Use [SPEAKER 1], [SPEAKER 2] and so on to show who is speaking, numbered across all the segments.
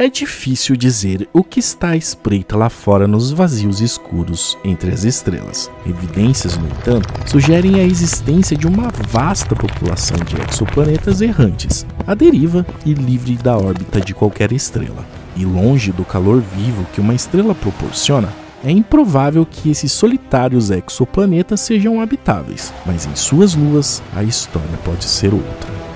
[SPEAKER 1] É difícil dizer o que está espreita lá fora nos vazios escuros entre as estrelas. Evidências, no entanto, sugerem a existência de uma vasta população de exoplanetas errantes, à deriva e livre da órbita de qualquer estrela. E longe do calor vivo que uma estrela proporciona, é improvável que esses solitários exoplanetas sejam habitáveis, mas em suas luas a história pode ser outra.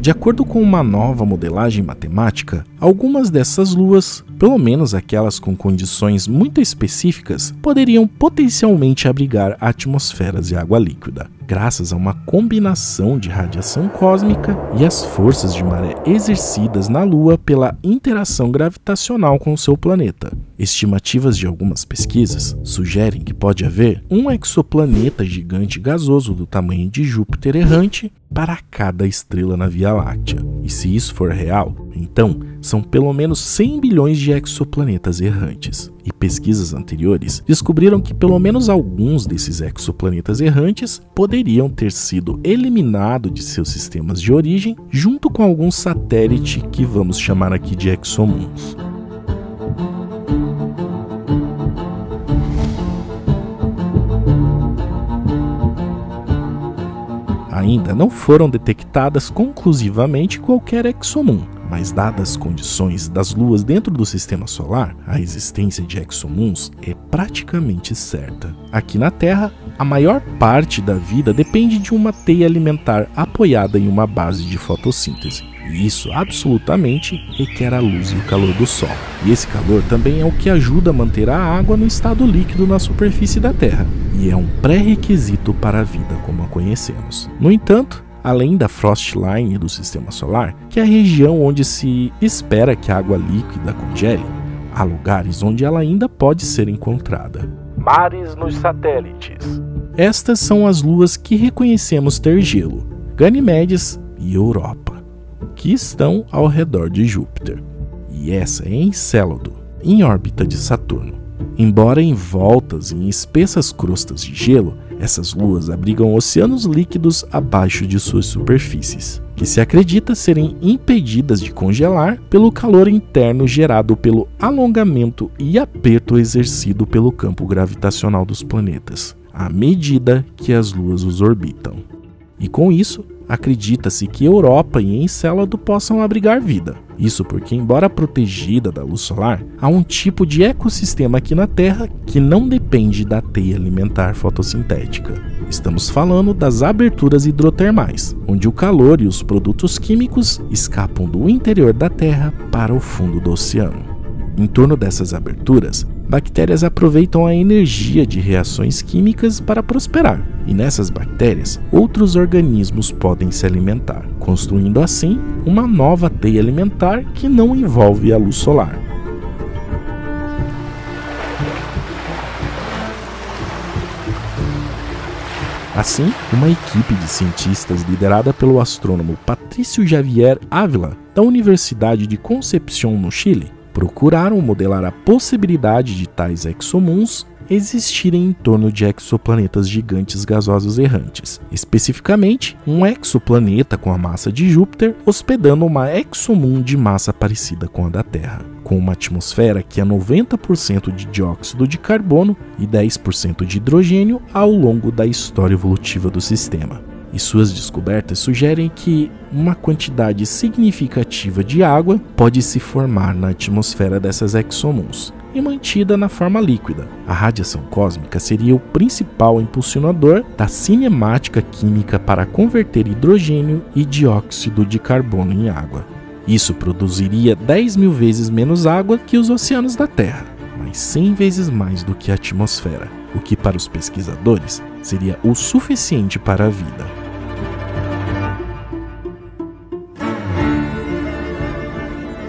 [SPEAKER 1] De acordo com uma nova modelagem matemática, algumas dessas luas, pelo menos aquelas com condições muito específicas, poderiam potencialmente abrigar atmosferas de água líquida graças a uma combinação de radiação cósmica e as forças de maré exercidas na Lua pela interação gravitacional com seu planeta. Estimativas de algumas pesquisas sugerem que pode haver um exoplaneta gigante gasoso do tamanho de Júpiter errante para cada estrela na Via Láctea. E se isso for real, então são pelo menos 100 bilhões de exoplanetas errantes. E pesquisas anteriores descobriram que pelo menos alguns desses exoplanetas errantes poderiam ter sido eliminados de seus sistemas de origem, junto com algum satélite que vamos chamar aqui de exomuns. Ainda não foram detectadas conclusivamente qualquer exomum, mas dadas as condições das luas dentro do sistema solar, a existência de exomuns é praticamente certa. Aqui na Terra, a maior parte da vida depende de uma teia alimentar apoiada em uma base de fotossíntese. E isso absolutamente requer a luz e o calor do Sol. E esse calor também é o que ajuda a manter a água no estado líquido na superfície da Terra. E é um pré-requisito para a vida como a conhecemos. No entanto, além da frost line do sistema solar, que é a região onde se espera que a água líquida congele, há lugares onde ela ainda pode ser encontrada.
[SPEAKER 2] Mares nos satélites.
[SPEAKER 1] Estas são as luas que reconhecemos ter gelo, Ganymedes e Europa, que estão ao redor de Júpiter. E essa é Encélado, em órbita de Saturno. Embora envoltas em espessas crostas de gelo, essas luas abrigam oceanos líquidos abaixo de suas superfícies, que se acredita serem impedidas de congelar pelo calor interno gerado pelo alongamento e aperto exercido pelo campo gravitacional dos planetas, à medida que as luas os orbitam. E com isso, acredita-se que Europa e Encélado possam abrigar vida. Isso porque, embora protegida da luz solar, há um tipo de ecossistema aqui na Terra que não depende da teia alimentar fotossintética. Estamos falando das aberturas hidrotermais, onde o calor e os produtos químicos escapam do interior da Terra para o fundo do oceano. Em torno dessas aberturas, bactérias aproveitam a energia de reações químicas para prosperar, e nessas bactérias, outros organismos podem se alimentar, construindo assim uma nova teia alimentar que não envolve a luz solar. Assim, uma equipe de cientistas liderada pelo astrônomo Patrício Javier Ávila, da Universidade de Concepción, no Chile, procuraram modelar a possibilidade de tais exomuns existirem em torno de exoplanetas gigantes gasosos errantes, especificamente um exoplaneta com a massa de Júpiter hospedando uma exomoon de massa parecida com a da Terra, com uma atmosfera que é 90% de dióxido de carbono e 10% de hidrogênio ao longo da história evolutiva do sistema e suas descobertas sugerem que uma quantidade significativa de água pode se formar na atmosfera dessas exomuns e mantida na forma líquida. A radiação cósmica seria o principal impulsionador da cinemática química para converter hidrogênio e dióxido de carbono em água. Isso produziria 10 mil vezes menos água que os oceanos da Terra, mas 100 vezes mais do que a atmosfera, o que para os pesquisadores seria o suficiente para a vida.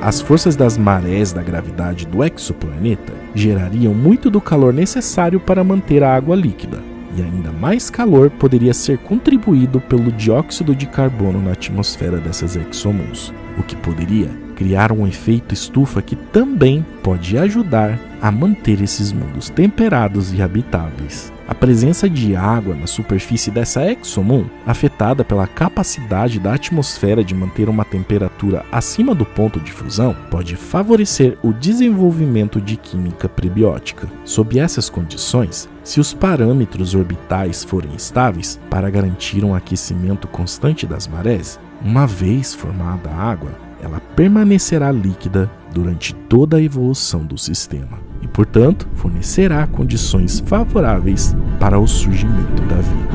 [SPEAKER 1] As forças das marés da gravidade do exoplaneta gerariam muito do calor necessário para manter a água líquida, e ainda mais calor poderia ser contribuído pelo dióxido de carbono na atmosfera dessas exomuns, o que poderia criar um efeito estufa que também pode ajudar a manter esses mundos temperados e habitáveis. A presença de água na superfície dessa exomum, afetada pela capacidade da atmosfera de manter uma temperatura acima do ponto de fusão, pode favorecer o desenvolvimento de química prebiótica. Sob essas condições, se os parâmetros orbitais forem estáveis para garantir um aquecimento constante das marés, uma vez formada a água, ela permanecerá líquida durante toda a evolução do sistema portanto, fornecerá condições favoráveis para o surgimento da vida.